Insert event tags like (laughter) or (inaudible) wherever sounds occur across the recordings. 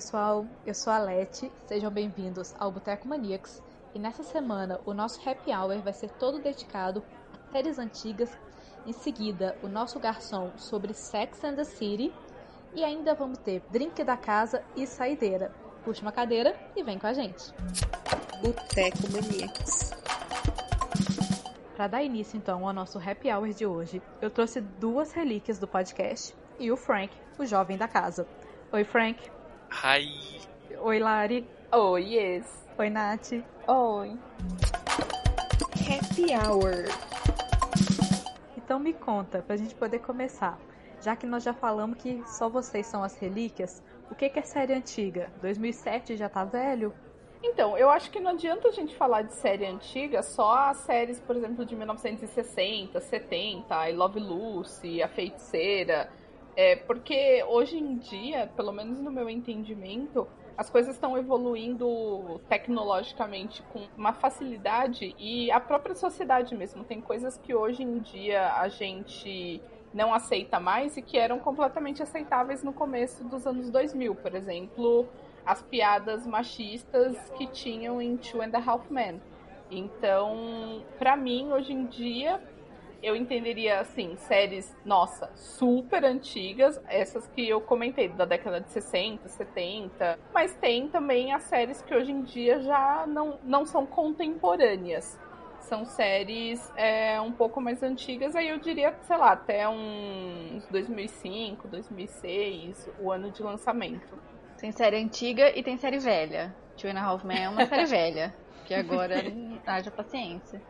pessoal, eu sou a Leti, sejam bem-vindos ao Boteco Maníacos e nessa semana o nosso happy hour vai ser todo dedicado a séries antigas. Em seguida, o nosso garçom sobre Sex and the City e ainda vamos ter drink da casa e saideira. Puxa uma cadeira e vem com a gente. Boteco Maníacos. Para dar início então ao nosso happy hour de hoje, eu trouxe duas relíquias do podcast e o Frank, o jovem da casa. Oi, Frank. Hi. Oi, Lari. Oi, yes. Oi, Nath. Oi. Happy Hour. Então me conta, pra gente poder começar. Já que nós já falamos que só vocês são as relíquias, o que, que é série antiga? 2007 já tá velho? Então, eu acho que não adianta a gente falar de série antiga só as séries, por exemplo, de 1960, 70, I Love Lucy, A Feiticeira. É, porque hoje em dia, pelo menos no meu entendimento, as coisas estão evoluindo tecnologicamente com uma facilidade e a própria sociedade mesmo. Tem coisas que hoje em dia a gente não aceita mais e que eram completamente aceitáveis no começo dos anos 2000, por exemplo, as piadas machistas que tinham em Two and a Half Men. Então, para mim, hoje em dia, eu entenderia assim, séries, nossa, super antigas, essas que eu comentei da década de 60, 70, mas tem também as séries que hoje em dia já não, não são contemporâneas. São séries é, um pouco mais antigas, aí eu diria, sei lá, até uns 2005, 2006, o ano de lançamento. Tem série antiga e tem série velha. Two and a Half Men é uma série (laughs) velha, que agora haja paciência.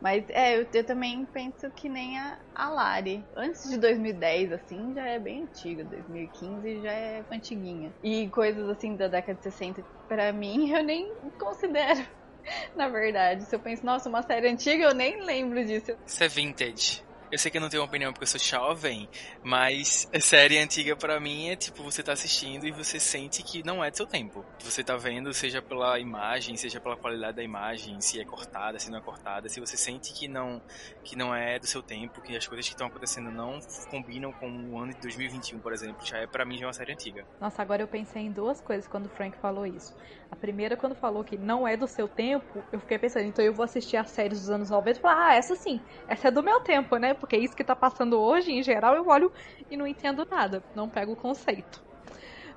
Mas é, eu, eu, também penso que nem a, a Lari. Antes de 2010, assim, já é bem antiga. 2015 já é antiguinha. E coisas assim da década de 60, pra mim, (laughs) eu nem considero. (laughs) Na verdade, se eu penso, nossa, uma série antiga, eu nem lembro disso. Isso é vintage. Eu sei que eu não tenho uma opinião porque eu sou jovem, mas série antiga para mim é tipo, você tá assistindo e você sente que não é do seu tempo. Você tá vendo, seja pela imagem, seja pela qualidade da imagem, se é cortada, se não é cortada, se você sente que não que não é do seu tempo, que as coisas que estão acontecendo não combinam com o ano de 2021, por exemplo, já é para mim já é uma série antiga. Nossa, agora eu pensei em duas coisas quando o Frank falou isso. A primeira, quando falou que não é do seu tempo, eu fiquei pensando, então eu vou assistir as séries dos anos 90 e falar, ah, essa sim, essa é do meu tempo, né? Porque é isso que tá passando hoje, em geral, eu olho e não entendo nada, não pego o conceito.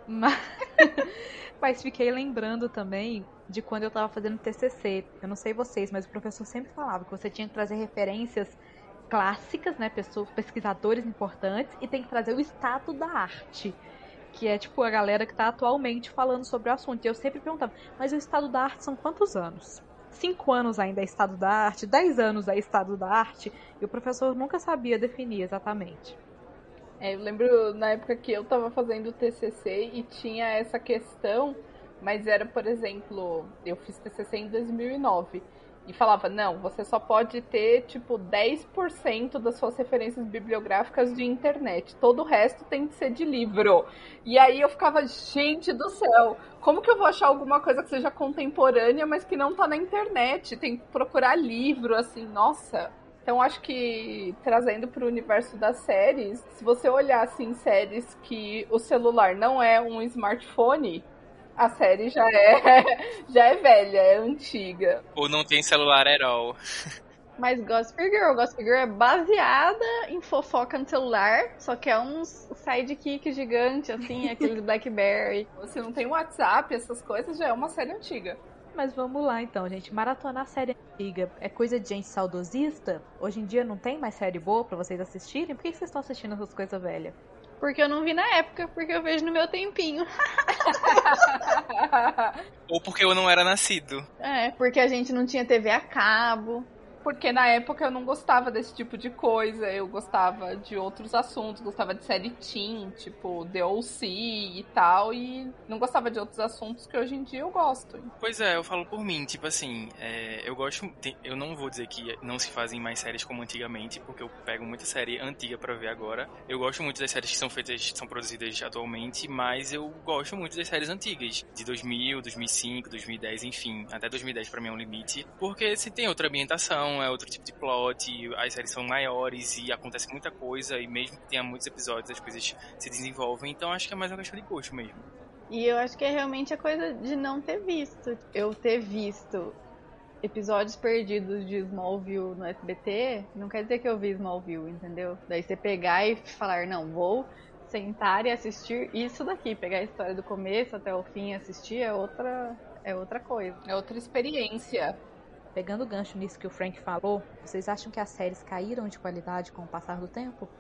Mas, (laughs) mas fiquei lembrando também de quando eu tava fazendo TCC. Eu não sei vocês, mas o professor sempre falava que você tinha que trazer referências clássicas, né, pessoas, pesquisadores importantes, e tem que trazer o estado da arte que é tipo a galera que está atualmente falando sobre o assunto. E eu sempre perguntava, mas o estado da arte são quantos anos? Cinco anos ainda é estado da arte, dez anos é estado da arte, e o professor nunca sabia definir exatamente. É, eu lembro na época que eu estava fazendo o TCC e tinha essa questão, mas era, por exemplo, eu fiz TCC em 2009 e falava: não, você só pode ter tipo 10% das suas referências bibliográficas de internet, todo o resto tem que ser de livro. E aí eu ficava: gente do céu, como que eu vou achar alguma coisa que seja contemporânea, mas que não tá na internet? Tem que procurar livro, assim, nossa. Então acho que trazendo para o universo das séries, se você olhar assim séries que o celular não é um smartphone, a série já é (laughs) já é velha, é antiga. Ou não tem celular at all. Mas Gossip Girl, Gossip Girl é baseada em fofoca no celular, só que é um sidekick gigante, assim, (laughs) aqueles Blackberry. Você não tem WhatsApp, essas coisas, já é uma série antiga. Mas vamos lá então, gente. Maratonar série antiga é coisa de gente saudosista? Hoje em dia não tem mais série boa para vocês assistirem? Por que vocês estão assistindo essas coisas velhas? Porque eu não vi na época, porque eu vejo no meu tempinho. (laughs) Ou porque eu não era nascido. É, porque a gente não tinha TV a cabo. Porque na época eu não gostava desse tipo de coisa, eu gostava de outros assuntos, gostava de série teen, tipo The O.C. e tal, e não gostava de outros assuntos que hoje em dia eu gosto. Pois é, eu falo por mim, tipo assim, é, eu gosto, eu não vou dizer que não se fazem mais séries como antigamente, porque eu pego muita série antiga para ver agora. Eu gosto muito das séries que são feitas, são produzidas atualmente, mas eu gosto muito das séries antigas, de 2000, 2005, 2010, enfim, até 2010 para mim é um limite, porque se tem outra ambientação é outro tipo de plot, as séries são maiores e acontece muita coisa, e mesmo que tenha muitos episódios, as coisas se desenvolvem, então acho que é mais uma questão de gosto mesmo. E eu acho que é realmente a coisa de não ter visto. Eu ter visto episódios perdidos de Smallville no SBT, não quer dizer que eu vi Smallville, entendeu? Daí você pegar e falar, não, vou sentar e assistir isso daqui, pegar a história do começo até o fim e assistir é outra, é outra coisa. É outra experiência. Pegando o gancho nisso que o Frank falou, vocês acham que as séries caíram de qualidade com o passar do tempo?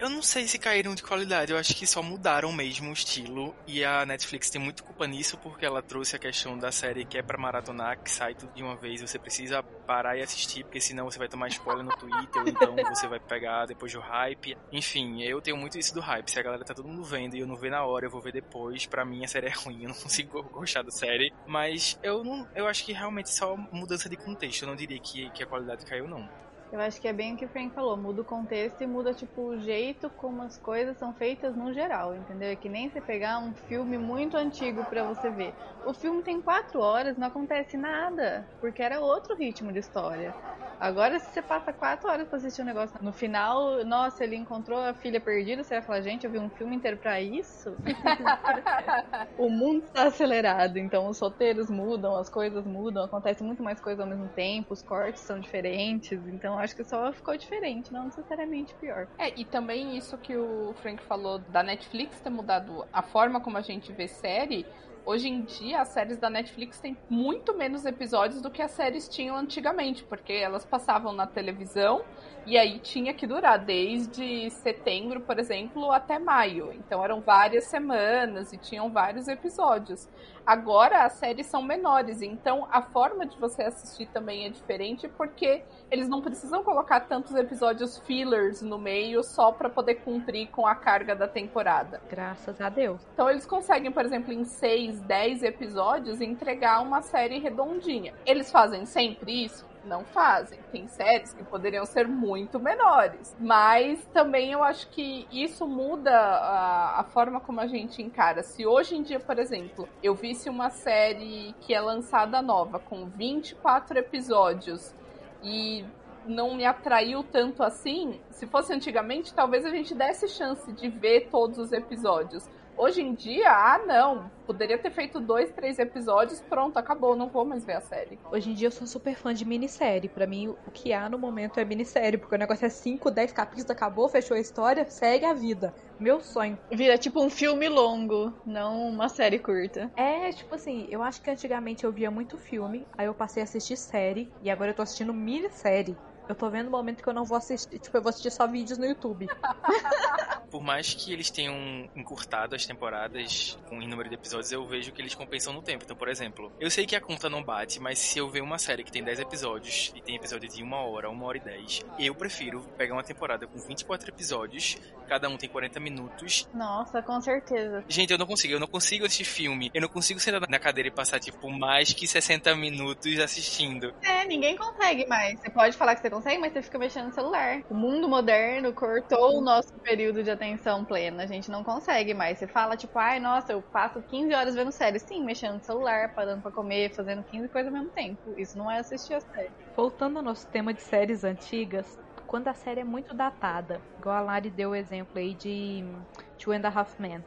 Eu não sei se caíram de qualidade, eu acho que só mudaram mesmo o estilo. E a Netflix tem muito culpa nisso, porque ela trouxe a questão da série que é pra maratonar, que sai tudo de uma vez, você precisa parar e assistir, porque senão você vai tomar spoiler no Twitter, ou então você vai pegar depois do hype. Enfim, eu tenho muito isso do hype. Se a galera tá todo mundo vendo e eu não ver na hora, eu vou ver depois. Pra mim a série é ruim, eu não (laughs) consigo gostar da série. Mas eu não. Eu acho que realmente só mudança de contexto. Eu não diria que, que a qualidade caiu, não. Eu acho que é bem o que o Frank falou, muda o contexto e muda tipo o jeito como as coisas são feitas no geral, entendeu? É que nem você pegar um filme muito antigo para você ver. O filme tem quatro horas, não acontece nada, porque era outro ritmo de história. Agora, se você passa quatro horas pra assistir um negócio, no final, nossa, ele encontrou a filha perdida, você vai falar, gente, eu vi um filme inteiro pra isso? (laughs) o mundo está acelerado, então os roteiros mudam, as coisas mudam, acontece muito mais coisa ao mesmo tempo, os cortes são diferentes, então acho que só ficou diferente, não necessariamente pior. É, e também isso que o Frank falou da Netflix ter mudado a forma como a gente vê série hoje em dia as séries da Netflix têm muito menos episódios do que as séries tinham antigamente, porque elas passavam na televisão e aí tinha que durar desde setembro, por exemplo, até maio. Então eram várias semanas e tinham vários episódios. Agora as séries são menores, então a forma de você assistir também é diferente porque eles não precisam colocar tantos episódios fillers no meio só para poder cumprir com a carga da temporada. Graças a Deus. Então eles conseguem, por exemplo, em 6, 10 episódios entregar uma série redondinha. Eles fazem sempre isso? Não fazem. Tem séries que poderiam ser muito menores. Mas também eu acho que isso muda a, a, forma como a gente encara. Se hoje em dia, por exemplo, eu visse uma série que é lançada nova, com 24 episódios, e não me atraiu tanto assim, se fosse antigamente, talvez a gente desse chance de ver todos os episódios. Hoje em dia, ah, não. Poderia ter feito dois, três episódios, pronto, acabou, não vou mais ver a série. Hoje em dia eu sou super fã de minissérie. Para mim, o que há no momento é minissérie, porque o negócio é 5, 10 capítulos, acabou, fechou a história, segue a vida. Meu sonho. Vira tipo um filme longo, não uma série curta. É, tipo assim, eu acho que antigamente eu via muito filme, aí eu passei a assistir série, e agora eu tô assistindo minissérie. Eu tô vendo o momento que eu não vou assistir. Tipo, eu vou assistir só vídeos no YouTube. (laughs) Por mais que eles tenham encurtado as temporadas com o número de episódios, eu vejo que eles compensam no tempo. Então, por exemplo, eu sei que a conta não bate, mas se eu ver uma série que tem 10 episódios e tem episódio de uma hora, uma hora e 10, eu prefiro pegar uma temporada com 24 episódios, cada um tem 40 minutos. Nossa, com certeza. Gente, eu não consigo, eu não consigo assistir filme. Eu não consigo sentar na cadeira e passar, tipo, mais que 60 minutos assistindo. É, ninguém consegue mais. Você pode falar que você consegue, mas você fica mexendo no celular. O mundo moderno cortou o nosso período de atenção plena. A gente não consegue mais. Você fala, tipo, ai, nossa, eu passo 15 horas vendo série. Sim, mexendo no celular, parando pra comer, fazendo 15 coisas ao mesmo tempo. Isso não é assistir a série. Voltando ao nosso tema de séries antigas, quando a série é muito datada, igual a Lari deu o exemplo aí de Two and a Half Men,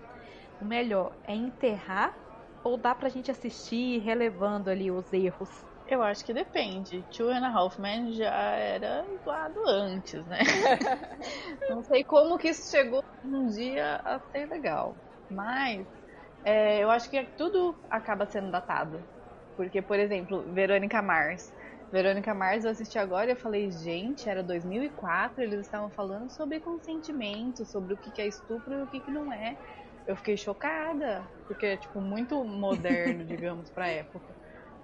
o melhor é enterrar ou dá pra gente assistir relevando ali os erros? Eu acho que depende. Two and a Half Men já era doado antes, né? (laughs) Não sei como que isso chegou um dia a ser legal. Mas é, eu acho que tudo acaba sendo datado. Porque, por exemplo, Verônica Mars. Verônica Mars eu assisti agora e eu falei, gente, era 2004, eles estavam falando sobre consentimento, sobre o que é estupro e o que não é. Eu fiquei chocada, porque é, tipo, muito moderno, (laughs) digamos, pra época.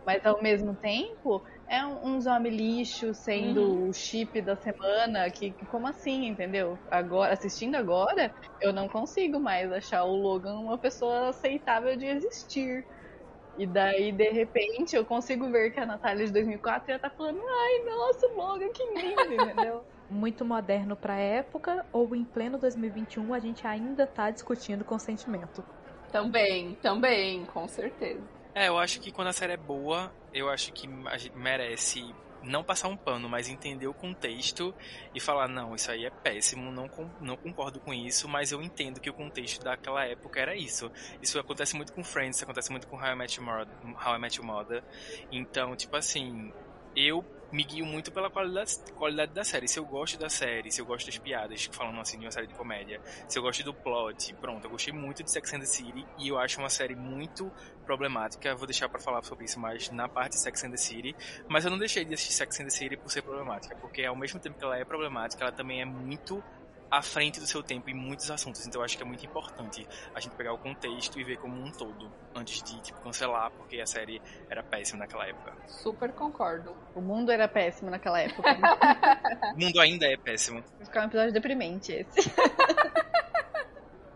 Mas ao mesmo tempo, é um homem lixo sendo uhum. o chip da semana, que, que, como assim, entendeu? Agora, assistindo agora, eu não consigo mais achar o Logan uma pessoa aceitável de existir. E daí, de repente, eu consigo ver que a Natália de 2004 já tá falando, ai, nossa, Logan, que lindo, entendeu? (laughs) Muito moderno pra época, ou em pleno 2021 a gente ainda tá discutindo consentimento? Também, também, com certeza. É, eu acho que quando a série é boa, eu acho que merece não passar um pano, mas entender o contexto e falar, não, isso aí é péssimo, não, não concordo com isso, mas eu entendo que o contexto daquela época era isso. Isso acontece muito com Friends, acontece muito com How I Met Your Mother, How I Met Your Mother. Então, tipo assim, eu me guio muito pela qualidade, qualidade da série. Se eu gosto da série, se eu gosto das piadas, falando assim de uma série de comédia, se eu gosto do plot, pronto, eu gostei muito de Sex and the City e eu acho uma série muito problemática. Vou deixar para falar sobre isso mais na parte de Sex and the City, mas eu não deixei de assistir Sex and the City por ser problemática, porque ao mesmo tempo que ela é problemática, ela também é muito à frente do seu tempo em muitos assuntos. Então eu acho que é muito importante a gente pegar o contexto e ver como um todo, antes de tipo, cancelar, porque a série era péssima naquela época. Super concordo. O mundo era péssimo naquela época. (laughs) o mundo ainda é péssimo. Vai ficar um episódio deprimente esse. (laughs)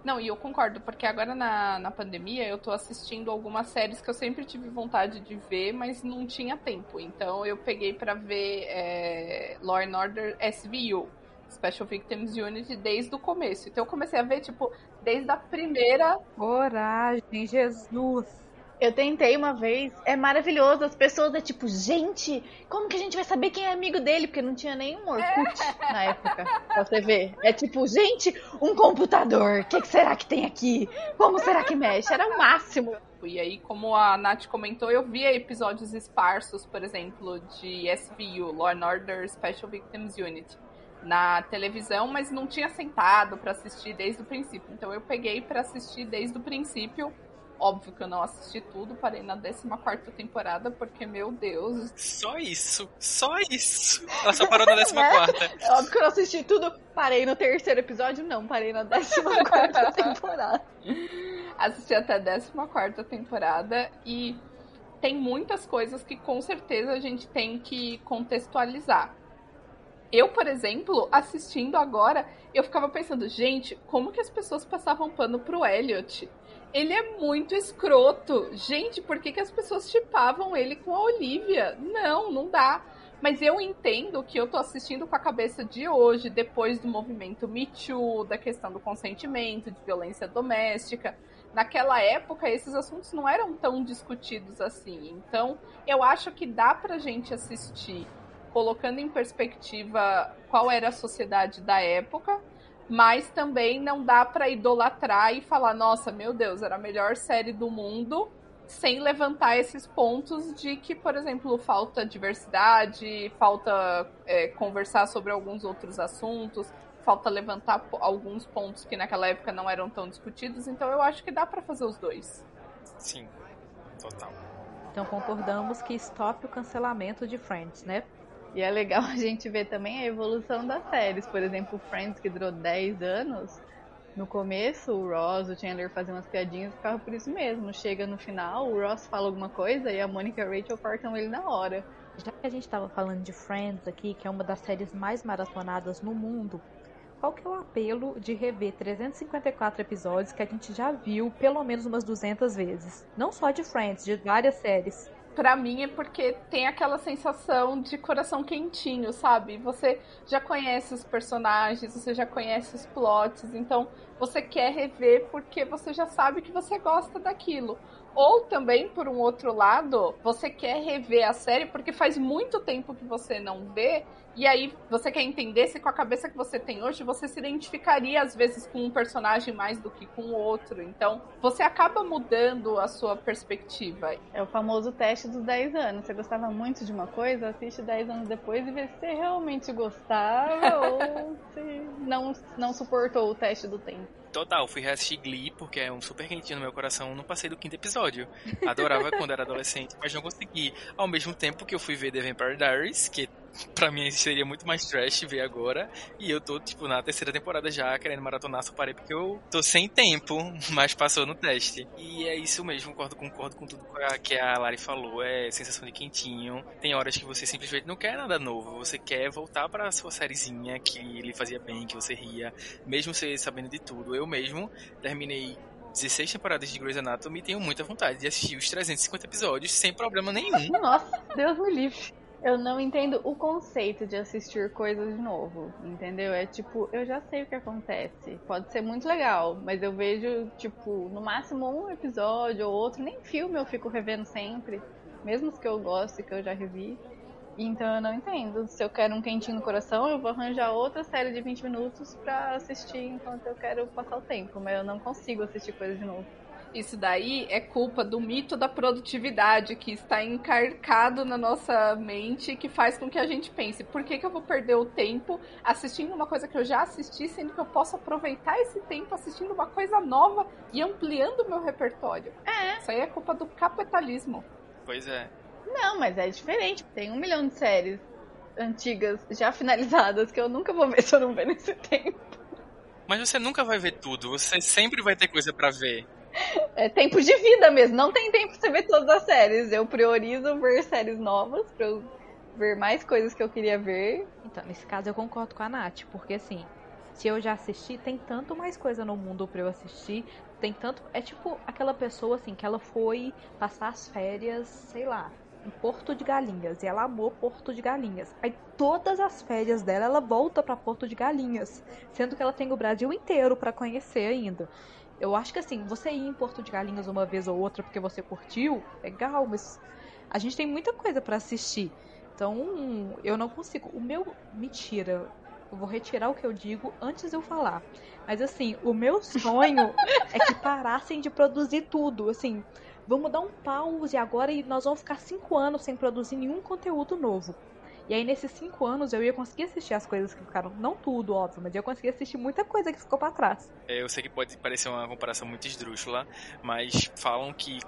Não, e eu concordo, porque agora na, na pandemia eu tô assistindo algumas séries que eu sempre tive vontade de ver, mas não tinha tempo. Então eu peguei para ver é, Law and Order SVU, Special Victims Unit desde o começo. Então eu comecei a ver, tipo, desde a primeira. Coragem, Jesus! Eu tentei uma vez, é maravilhoso. As pessoas é tipo, gente, como que a gente vai saber quem é amigo dele? Porque não tinha nenhum Orkut é. na época pra você ver. É tipo, gente, um computador, o que, que, será que tem aqui? Como será que mexe? Era o máximo. E aí, como a Nath comentou, eu via episódios esparsos, por exemplo, de SVU, Law and Order Special Victims Unit na televisão, mas não tinha sentado para assistir desde o princípio. Então eu peguei para assistir desde o princípio. Óbvio que eu não assisti tudo, parei na 14 temporada, porque, meu Deus. Só isso, só isso. Ela só parou na (laughs) 14. é, óbvio que eu não assisti tudo, parei no terceiro episódio, não, parei na 14 (laughs) temporada. Assisti até a 14 temporada e tem muitas coisas que com certeza a gente tem que contextualizar. Eu, por exemplo, assistindo agora, eu ficava pensando, gente, como que as pessoas passavam pano pro Elliot? Ele é muito escroto. Gente, por que, que as pessoas chipavam ele com a Olivia? Não, não dá. Mas eu entendo que eu tô assistindo com a cabeça de hoje, depois do movimento Me Too, da questão do consentimento, de violência doméstica. Naquela época, esses assuntos não eram tão discutidos assim. Então, eu acho que dá pra gente assistir colocando em perspectiva qual era a sociedade da época, mas também não dá para idolatrar e falar, nossa, meu Deus, era a melhor série do mundo, sem levantar esses pontos de que, por exemplo, falta diversidade, falta é, conversar sobre alguns outros assuntos, falta levantar alguns pontos que naquela época não eram tão discutidos. Então eu acho que dá para fazer os dois. Sim, total. Então concordamos que stop o cancelamento de Friends, né? E é legal (laughs) a gente ver também a evolução das séries. Por exemplo, Friends, que durou 10 anos. No começo, o Ross, o Chandler faziam umas piadinhas e ficava por isso mesmo. Chega no final, o Ross fala alguma coisa e a Mônica e a Rachel cortam ele na hora. Já que a gente estava falando de Friends aqui, que é uma das séries mais maratonadas no mundo, qual que é o apelo de rever 354 episódios que a gente já viu pelo menos umas 200 vezes? Não só de Friends, de várias séries para mim é porque tem aquela sensação de coração quentinho, sabe? Você já conhece os personagens, você já conhece os plots, então você quer rever porque você já sabe que você gosta daquilo. Ou também, por um outro lado, você quer rever a série porque faz muito tempo que você não vê, e aí você quer entender se com a cabeça que você tem hoje você se identificaria às vezes com um personagem mais do que com o outro. Então, você acaba mudando a sua perspectiva. É o famoso teste dos 10 anos. Você gostava muito de uma coisa, assiste 10 anos depois e vê se você realmente gostava (laughs) ou se não, não suportou o teste do tempo. Total, fui reassistir Glee porque é um super quentinho no meu coração. Não passei do quinto episódio. Adorava quando era adolescente, mas não consegui. Ao mesmo tempo que eu fui ver The Vampire Diaries, que pra mim seria muito mais trash ver agora. E eu tô, tipo, na terceira temporada já, querendo maratonar, só parei porque eu tô sem tempo, (laughs) mas passou no teste. E é isso mesmo, concordo, concordo com tudo que a Lari falou. É sensação de quentinho. Tem horas que você simplesmente não quer nada novo. Você quer voltar pra sua sériezinha que lhe fazia bem, que você ria, mesmo você sabendo de tudo. Eu mesmo terminei 16 temporadas de Grey's Anatomy e tenho muita vontade de assistir os 350 episódios sem problema nenhum. Nossa, Deus me livre. Eu não entendo o conceito de assistir coisas de novo, entendeu? É tipo, eu já sei o que acontece. Pode ser muito legal, mas eu vejo, tipo, no máximo um episódio ou outro, nem filme eu fico revendo sempre, mesmo os que eu gosto e que eu já revi. Então eu não entendo. Se eu quero um quentinho no coração, eu vou arranjar outra série de 20 minutos pra assistir enquanto eu quero passar o tempo. Mas eu não consigo assistir coisa de novo. Isso daí é culpa do mito da produtividade que está encarcado na nossa mente que faz com que a gente pense: por que, que eu vou perder o tempo assistindo uma coisa que eu já assisti, sendo que eu posso aproveitar esse tempo assistindo uma coisa nova e ampliando o meu repertório? É. Isso aí é culpa do capitalismo. Pois é. Não, mas é diferente. Tem um milhão de séries antigas já finalizadas que eu nunca vou ver (laughs) se eu não ver nesse tempo. Mas você nunca vai ver tudo, você sempre vai ter coisa pra ver. É tempo de vida mesmo. Não tem tempo pra você ver todas as séries. Eu priorizo ver séries novas pra eu ver mais coisas que eu queria ver. Então, nesse caso eu concordo com a Nath, porque assim, se eu já assisti, tem tanto mais coisa no mundo pra eu assistir. Tem tanto. É tipo aquela pessoa assim, que ela foi passar as férias, sei lá, em Porto de Galinhas. E ela amou Porto de Galinhas. Aí todas as férias dela, ela volta pra Porto de Galinhas. Sendo que ela tem o Brasil inteiro pra conhecer ainda. Eu acho que assim, você ir em Porto de Galinhas uma vez ou outra porque você curtiu, legal, mas a gente tem muita coisa pra assistir. Então, eu não consigo. O meu. Mentira. Eu vou retirar o que eu digo antes de eu falar. Mas assim, o meu sonho (laughs) é que parassem de produzir tudo. Assim, vamos dar um pause agora e nós vamos ficar cinco anos sem produzir nenhum conteúdo novo. E aí, nesses cinco anos, eu ia conseguir assistir as coisas que ficaram. Não tudo, óbvio, mas eu consegui assistir muita coisa que ficou pra trás. É, Eu sei que pode parecer uma comparação muito esdrúxula, mas falam que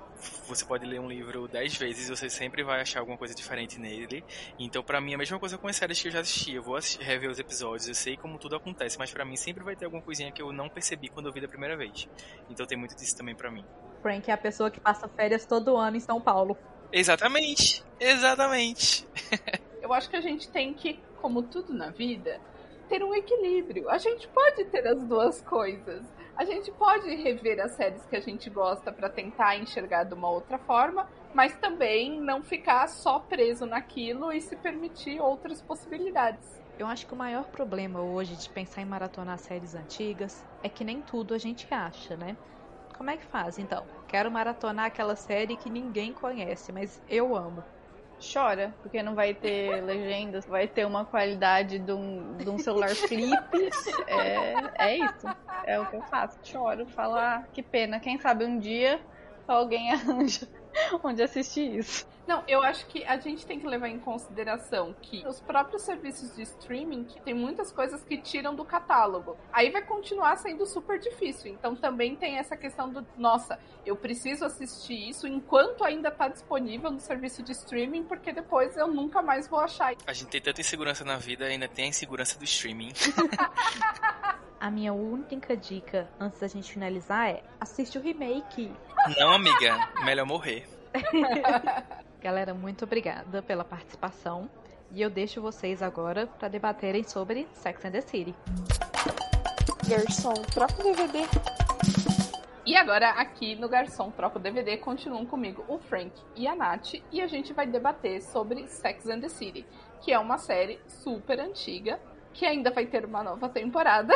você pode ler um livro dez vezes e você sempre vai achar alguma coisa diferente nele. Então, pra mim, é a mesma coisa com as séries que eu já assisti. Eu vou assistir, rever os episódios, eu sei como tudo acontece, mas pra mim sempre vai ter alguma coisinha que eu não percebi quando eu vi da primeira vez. Então tem muito disso também pra mim. Frank é a pessoa que passa férias todo ano em São Paulo. Exatamente! Exatamente! (laughs) Eu acho que a gente tem que, como tudo na vida, ter um equilíbrio. A gente pode ter as duas coisas. A gente pode rever as séries que a gente gosta para tentar enxergar de uma outra forma, mas também não ficar só preso naquilo e se permitir outras possibilidades. Eu acho que o maior problema hoje de pensar em maratonar séries antigas é que nem tudo a gente acha, né? Como é que faz então? Quero maratonar aquela série que ninguém conhece, mas eu amo. Chora, porque não vai ter (laughs) legendas, vai ter uma qualidade de um, de um celular flip. É, é isso. É o que eu faço. Choro, falo, ah, que pena. Quem sabe um dia alguém (laughs) arranja (laughs) onde assistir isso. Não, eu acho que a gente tem que levar em consideração que os próprios serviços de streaming tem muitas coisas que tiram do catálogo. Aí vai continuar sendo super difícil. Então também tem essa questão do, nossa, eu preciso assistir isso enquanto ainda tá disponível no serviço de streaming, porque depois eu nunca mais vou achar. A gente tem tanta insegurança na vida, ainda tem a insegurança do streaming. (laughs) A minha única dica antes da gente finalizar é assiste o remake. Não, amiga, melhor morrer. (laughs) Galera, muito obrigada pela participação. E eu deixo vocês agora para debaterem sobre Sex and the City. Garçom, troca o DVD. E agora, aqui no Garçom Troca o DVD, continuam comigo o Frank e a Nath, e a gente vai debater sobre Sex and the City, que é uma série super antiga, que ainda vai ter uma nova temporada.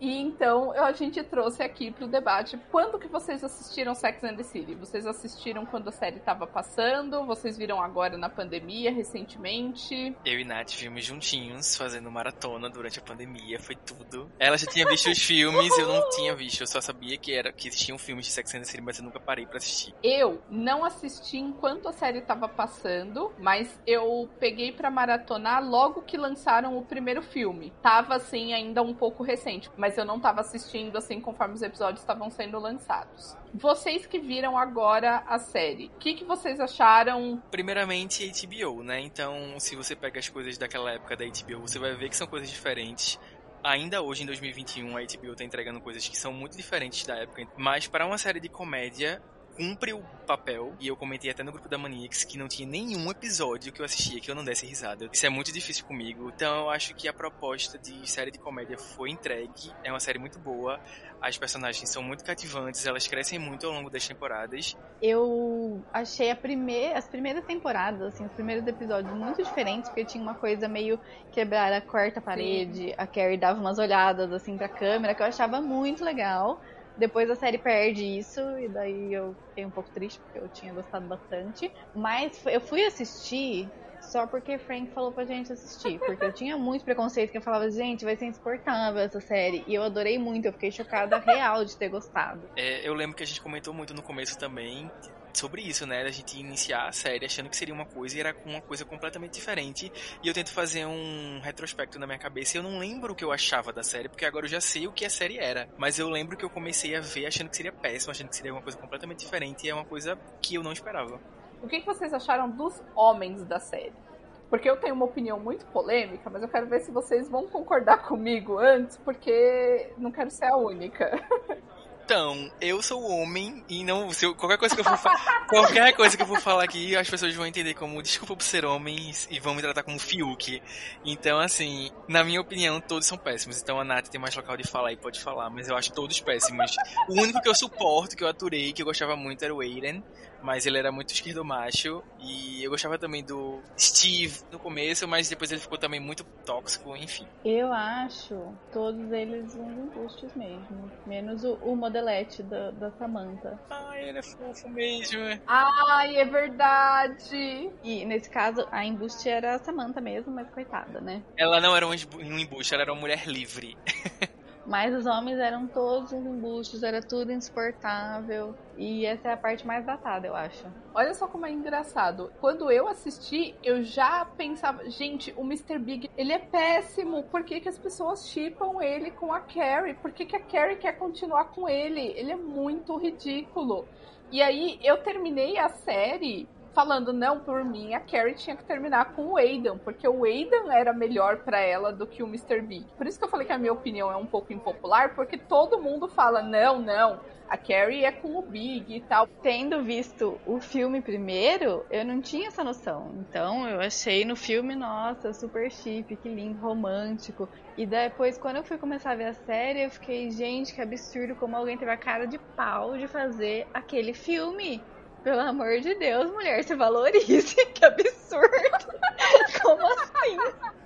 E então a gente trouxe aqui pro debate quando que vocês assistiram Sex and the City? Vocês assistiram quando a série tava passando? Vocês viram agora na pandemia, recentemente? Eu e Nath vimos juntinhos, fazendo maratona durante a pandemia, foi tudo. Ela já tinha visto os filmes, eu não tinha visto, eu só sabia que era que existiam filmes de Sex and the City, mas eu nunca parei pra assistir. Eu não assisti enquanto a série tava passando, mas eu peguei pra maratonar logo que lançaram o primeiro filme. Tava assim ainda um pouco recente, mas eu não tava assistindo assim conforme os episódios estavam sendo lançados. Vocês que viram agora a série, o que, que vocês acharam? Primeiramente, HBO, né? Então, se você pega as coisas daquela época da HBO, você vai ver que são coisas diferentes. Ainda hoje, em 2021, a HBO tá entregando coisas que são muito diferentes da época. Mas para uma série de comédia, cumpre o papel, e eu comentei até no grupo da Maniacs que não tinha nenhum episódio que eu assistia que eu não desse risada. Isso é muito difícil comigo, então eu acho que a proposta de série de comédia foi entregue. É uma série muito boa, as personagens são muito cativantes, elas crescem muito ao longo das temporadas. Eu achei a primeira, as primeiras temporadas, assim, os primeiros episódios muito diferentes, porque tinha uma coisa meio quebrar a quarta parede, a Carrie dava umas olhadas assim pra câmera, que eu achava muito legal. Depois a série perde isso, e daí eu fiquei um pouco triste, porque eu tinha gostado bastante. Mas eu fui assistir só porque Frank falou pra gente assistir. Porque eu tinha muito preconceito que eu falava, gente, vai ser insuportável essa série. E eu adorei muito, eu fiquei chocada real de ter gostado. É, eu lembro que a gente comentou muito no começo também sobre isso, né? Da gente iniciar a série achando que seria uma coisa e era uma coisa completamente diferente. E eu tento fazer um retrospecto na minha cabeça e eu não lembro o que eu achava da série, porque agora eu já sei o que a série era. Mas eu lembro que eu comecei a ver achando que seria péssimo, achando que seria uma coisa completamente diferente e é uma coisa que eu não esperava. O que vocês acharam dos homens da série? Porque eu tenho uma opinião muito polêmica, mas eu quero ver se vocês vão concordar comigo antes, porque não quero ser a única. (laughs) Então, eu sou homem e não. Eu, qualquer coisa que eu for (laughs) qualquer coisa que eu for falar aqui, as pessoas vão entender como desculpa por ser homem e vão me tratar como Fiuk. Então, assim, na minha opinião, todos são péssimos. Então a Nath tem mais local de falar e pode falar, mas eu acho todos péssimos. O único que eu suporto, que eu aturei, que eu gostava muito era o Aiden mas ele era muito esquerdo macho e eu gostava também do Steve no começo, mas depois ele ficou também muito tóxico, enfim. Eu acho todos eles uns embustes mesmo, menos o, o modelete da, da Samantha. Ai, ele é fofo mesmo. Ai, é verdade. E nesse caso a embuste era a Samantha mesmo, mas coitada, né? Ela não era um embuste, ela era uma mulher livre. (laughs) Mas os homens eram todos uns embustes, era tudo insuportável. E essa é a parte mais datada, eu acho. Olha só como é engraçado. Quando eu assisti, eu já pensava, gente, o Mr. Big, ele é péssimo. Por que, que as pessoas chipam ele com a Carrie? Por que, que a Carrie quer continuar com ele? Ele é muito ridículo. E aí eu terminei a série falando, não, por mim, a Carrie tinha que terminar com o Aidan, porque o Aidan era melhor para ela do que o Mr. Big. Por isso que eu falei que a minha opinião é um pouco impopular, porque todo mundo fala, não, não, a Carrie é com o Big e tal. Tendo visto o filme primeiro, eu não tinha essa noção. Então eu achei no filme, nossa, super chique, que lindo, romântico. E depois, quando eu fui começar a ver a série, eu fiquei, gente, que absurdo como alguém teve a cara de pau de fazer aquele filme. Pelo amor de Deus, mulher, se valorize. (laughs) Que absurdo. Como assim?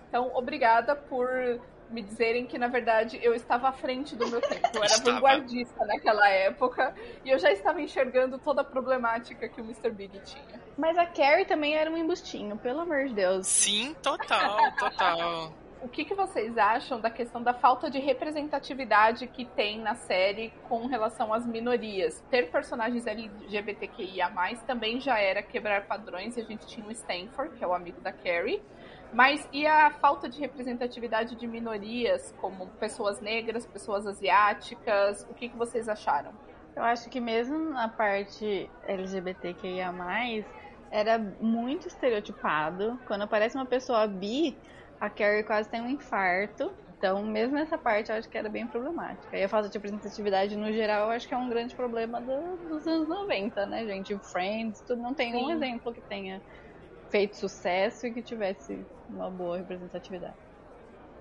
Então, obrigada por me dizerem que, na verdade, eu estava à frente do meu tempo. Eu era Estava. vanguardista naquela época e eu já estava enxergando toda a problemática que o Mr. Big tinha. Mas a Carrie também era um embustinho, pelo amor de Deus. Sim, total, total. O que, que vocês acham da questão da falta de representatividade que tem na série com relação às minorias? Ter personagens LGBTQIA+, também já era quebrar padrões, e a gente tinha o Stanford, que é o amigo da Carrie, mas e a falta de representatividade de minorias, como pessoas negras, pessoas asiáticas? O que, que vocês acharam? Eu acho que mesmo na parte LGBTQIA+, era muito estereotipado. Quando aparece uma pessoa bi, a Carrie quase tem um infarto. Então, mesmo essa parte, eu acho que era bem problemática. E a falta de representatividade, no geral, eu acho que é um grande problema do- dos anos 90, né, gente? Friends, tudo não tem um Sim. exemplo que tenha feito sucesso e que tivesse uma boa representatividade.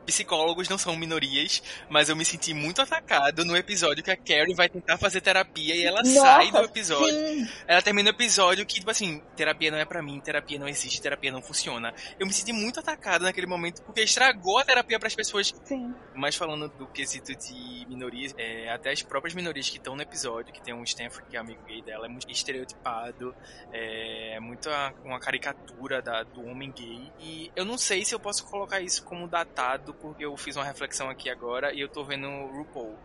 Psicólogos não são minorias, mas eu me senti muito atacado no episódio que a Carrie vai tentar fazer terapia e ela sai do episódio. Sim. Ela termina o episódio que, tipo assim, terapia não é pra mim, terapia não existe, terapia não funciona. Eu me senti muito atacado naquele momento porque estragou a terapia pras pessoas Sim. Mas falando do quesito de minorias, é, até as próprias minorias que estão no episódio, que tem um Stanford que é amigo gay dela, é muito estereotipado, é, muito uma caricatura da- do homem gay. E eu não sei se eu posso colocar isso como datado, porque eu fiz uma reflexão aqui agora e eu tô vendo RuPaul.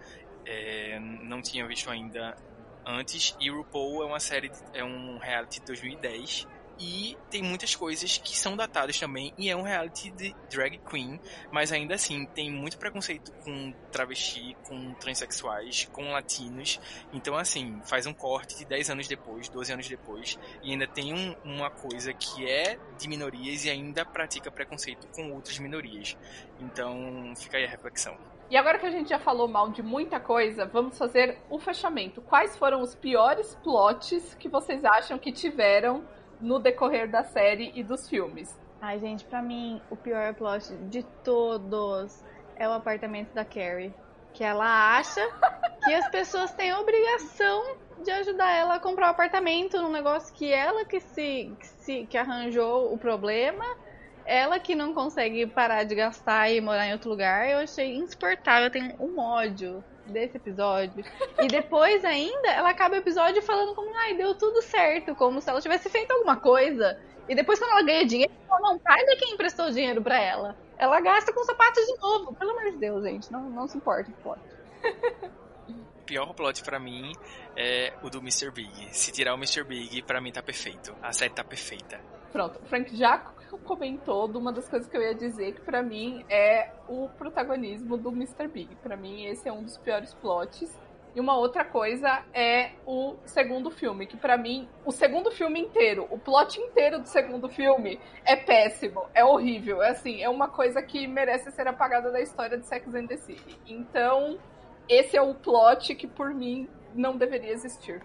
É, não tinha visto ainda antes, e RuPaul é uma série, é um reality de 2010. E tem muitas coisas que são datadas também, e é um reality de drag queen, mas ainda assim tem muito preconceito com travesti, com transexuais, com latinos. Então, assim, faz um corte de 10 anos depois, 12 anos depois, e ainda tem um- uma coisa que é de minorias e ainda pratica preconceito com outras minorias. Então, fica aí a reflexão. E agora que a gente já falou mal de muita coisa, vamos fazer o fechamento. Quais foram os piores plots que vocês acham que tiveram no decorrer da série e dos filmes? Ai, gente, pra mim, o pior plot de todos é o apartamento da Carrie. Que ela acha que as pessoas têm a obrigação de ajudar ela a comprar o apartamento num negócio que ela que se, que se que arranjou o problema, ela que não consegue parar de gastar e morar em outro lugar. Eu achei insuportável, eu tenho um ódio desse episódio. E depois ainda, ela acaba o episódio falando como, ai, deu tudo certo, como se ela tivesse feito alguma coisa. E depois, quando ela ganha dinheiro, ela não paga quem emprestou o dinheiro pra ela. Ela gasta com sapatos de novo. Pelo amor de Deus, gente. Não, não se importa com plot. O pior plot pra mim é o do Mr. Big. Se tirar o Mr. Big, pra mim tá perfeito. A série tá perfeita. Pronto, o Frank já comentou de uma das coisas que eu ia dizer, que pra mim é o protagonismo do Mr. Big. Pra mim, esse é um dos piores plots. E uma outra coisa é o segundo filme, que pra mim, o segundo filme inteiro, o plot inteiro do segundo filme é péssimo, é horrível. É assim, é uma coisa que merece ser apagada da história de Sex and the City. Então, esse é o plot que por mim não deveria existir.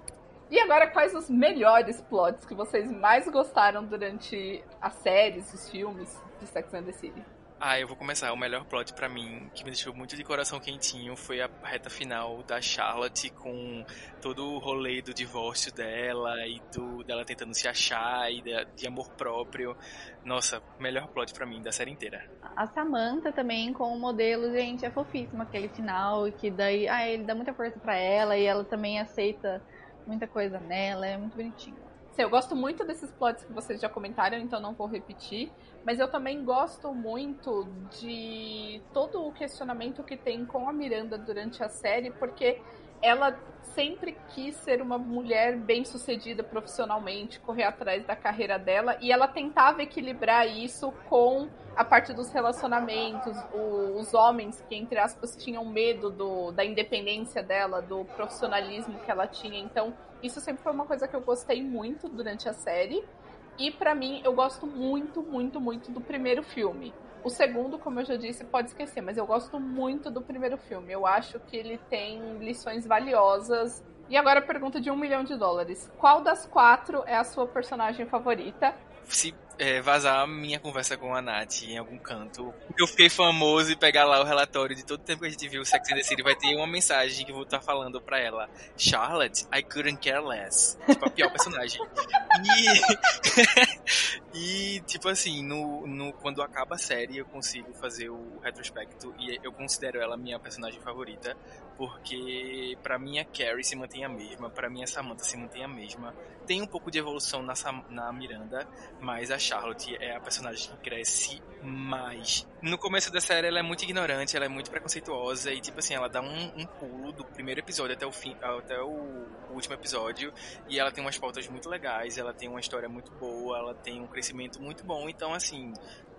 E agora, quais os melhores plots que vocês mais gostaram durante as séries, os filmes de Sex and the City? Ah, eu vou começar. O melhor plot pra mim, que me deixou muito de coração quentinho, foi a reta final da Charlotte com todo o rolê do divórcio dela e do dela tentando se achar e de, de amor próprio. Nossa, melhor plot pra mim da série inteira. A Samantha também com o modelo, gente, é fofíssimo aquele final, que daí, ah, ele dá muita força pra ela e ela também aceita muita coisa nela, é muito bonitinho. Sim, eu gosto muito desses plots que vocês já comentaram, então não vou repetir. Mas eu também gosto muito de todo o questionamento que tem com a Miranda durante a série, porque ela sempre quis ser uma mulher bem sucedida profissionalmente, correr atrás da carreira dela, e ela tentava equilibrar isso com a parte dos relacionamentos, o, os homens que, entre aspas, tinham medo do, da independência dela, do profissionalismo que ela tinha. Então, isso sempre foi uma coisa que eu gostei muito durante a série. E para mim, eu gosto muito, muito, muito do primeiro filme. O segundo, como eu já disse, pode esquecer, mas eu gosto muito do primeiro filme. Eu acho que ele tem lições valiosas. E agora a pergunta de um milhão de dólares. Qual das quatro é a sua personagem favorita? Se é, vazar minha conversa com a Nath em algum canto, eu fiquei famoso e pegar lá o relatório de todo o tempo que a gente viu Sex and the City, vai ter uma mensagem que eu vou estar falando pra ela. Charlotte, I couldn't care less. Tipo, a pior personagem. E, (laughs) e tipo assim, no, no, quando acaba a série, eu consigo fazer o retrospecto e eu considero ela minha personagem favorita, porque para mim a Carrie se mantém a mesma, para mim a Samantha se mantém a mesma. Tem um pouco de evolução na, na Miranda, mas a Charlotte é a personagem que cresce mais. No começo da série ela é muito ignorante, ela é muito preconceituosa e tipo assim, ela dá um, um pulo do primeiro episódio até o fim, até o, último episódio e ela tem umas pautas muito legais, ela tem uma história muito boa, ela tem um crescimento muito bom, então assim,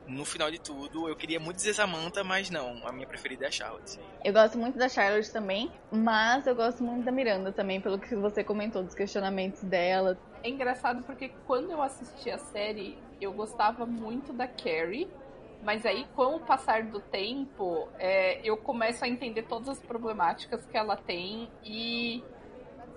no final de tudo, eu queria muito dizer Samantha, mas não, a minha preferida é a Charlotte. Eu gosto muito da Charlotte também, mas eu gosto muito da Miranda também, pelo que você comentou, dos questionamentos dela. É engraçado porque quando eu assisti a série, eu gostava muito da Carrie, mas aí com o passar do tempo, é, eu começo a entender todas as problemáticas que ela tem e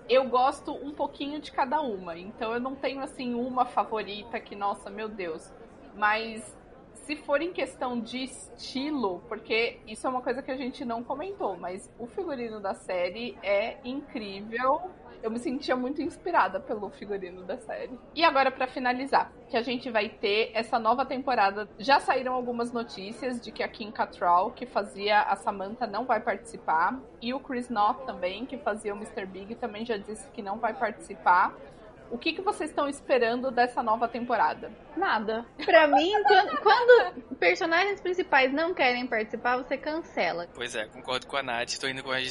eu gosto um pouquinho de cada uma. Então eu não tenho assim uma favorita que, nossa, meu Deus. Mas se for em questão de estilo, porque isso é uma coisa que a gente não comentou, mas o figurino da série é incrível. Eu me sentia muito inspirada pelo figurino da série. E agora para finalizar, que a gente vai ter essa nova temporada. Já saíram algumas notícias de que a Kim Cattrall, que fazia a Samantha, não vai participar, e o Chris Knott também, que fazia o Mr. Big, também já disse que não vai participar. O que, que vocês estão esperando dessa nova temporada? Nada. Pra mim, quando, quando, personagens principais não querem participar, você cancela. Pois é, concordo com a Nath. Tô indo com as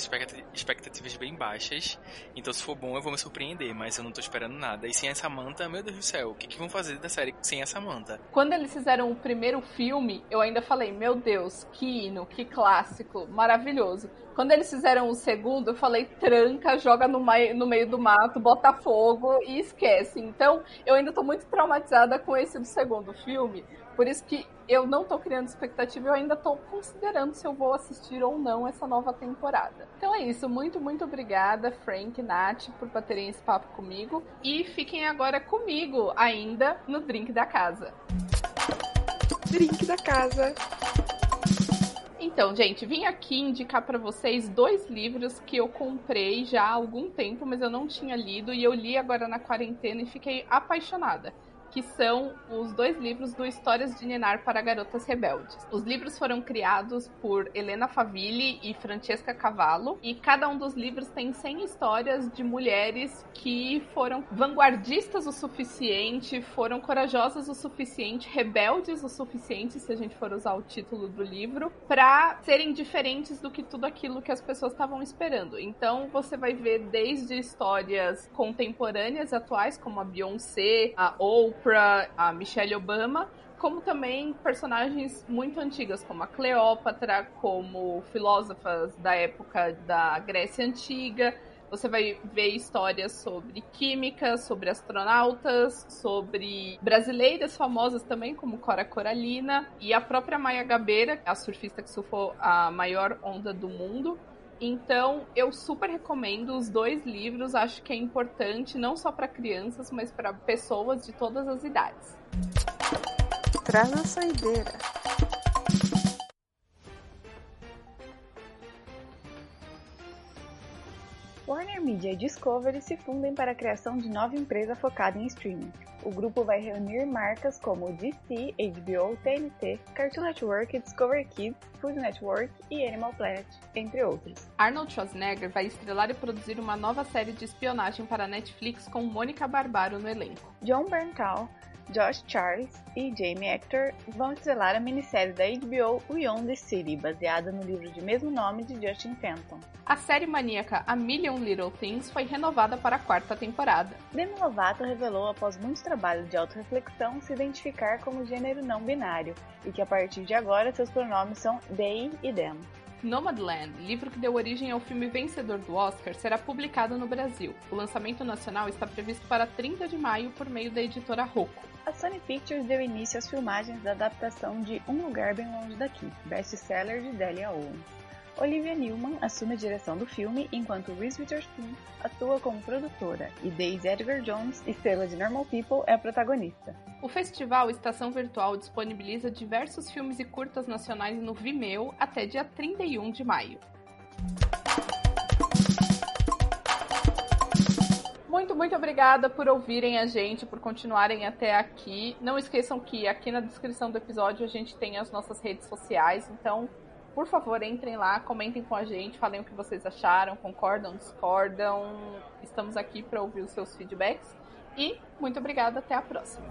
expectativas bem baixas. Então, se for bom, eu vou me surpreender. Mas eu não tô esperando nada. E sem a Samantha, meu Deus do céu, o que, que vão fazer da série sem a Samantha? Quando eles fizeram o primeiro filme, eu ainda falei, meu Deus, que hino, que clássico, maravilhoso. Quando eles fizeram o segundo, eu falei, tranca, joga no, no meio do mato, bota fogo e esquece. Então, eu ainda tô muito traumatizada com esse do segundo filme. Por isso que eu não tô criando expectativa, eu ainda tô considerando se eu vou assistir ou não essa nova temporada. Então é isso, muito, muito obrigada, Frank e Nath, por baterem esse papo comigo. E fiquem agora comigo ainda no Drink da Casa. Drink da Casa. Então, gente, vim aqui indicar para vocês dois livros que eu comprei já há algum tempo, mas eu não tinha lido e eu li agora na quarentena e fiquei apaixonada. Que são os dois livros do Histórias de Ninar para Garotas Rebeldes. Os livros foram criados por Helena Favilli e Francesca Cavallo, e cada um dos livros tem 100 histórias de mulheres que foram vanguardistas o suficiente, foram corajosas o suficiente, rebeldes o suficiente, se a gente for usar o título do livro, para serem diferentes do que tudo aquilo que as pessoas estavam esperando. Então você vai ver desde histórias contemporâneas atuais, como a Beyoncé, a Oprah, a Michelle Obama, como também personagens muito antigas, como a Cleópatra, como filósofas da época da Grécia Antiga. Você vai ver histórias sobre química, sobre astronautas, sobre brasileiras famosas também, como Cora Coralina, e a própria Maia Gabeira, a surfista que surfou a maior onda do mundo. Então, eu super recomendo os dois livros, acho que é importante não só para crianças, mas para pessoas de todas as idades. Traz a saideira. Warner Media e Discovery se fundem para a criação de nova empresa focada em streaming. O grupo vai reunir marcas como DC, HBO, TNT, Cartoon Network, Discovery Kids, Food Network e Animal Planet, entre outros. Arnold Schwarzenegger vai estrelar e produzir uma nova série de espionagem para a Netflix com Mônica Barbaro no elenco. John Bernthal Josh Charles e Jamie Hector vão estrelar a minissérie da HBO Beyond the City, baseada no livro de mesmo nome de Justin Fenton. A série maníaca A Million Little Things foi renovada para a quarta temporada. Demi Lovato revelou após muito trabalho de autorreflexão se identificar como gênero não binário e que a partir de agora seus pronomes são they e them. Nomadland, livro que deu origem ao filme vencedor do Oscar, será publicado no Brasil. O lançamento nacional está previsto para 30 de maio por meio da editora Rocco. A Sony Pictures deu início às filmagens da adaptação de Um Lugar Bem Longe Daqui, best-seller de Delia Owens. Olivia Newman assume a direção do filme, enquanto Reese Witherspoon atua como produtora e Daisy Edgar Jones, estrela de Normal People, é a protagonista. O festival Estação Virtual disponibiliza diversos filmes e curtas nacionais no Vimeo até dia 31 de maio. Muito, muito obrigada por ouvirem a gente, por continuarem até aqui. Não esqueçam que aqui na descrição do episódio a gente tem as nossas redes sociais, então, por favor, entrem lá, comentem com a gente, falem o que vocês acharam, concordam, discordam. Estamos aqui para ouvir os seus feedbacks. E muito obrigada, até a próxima.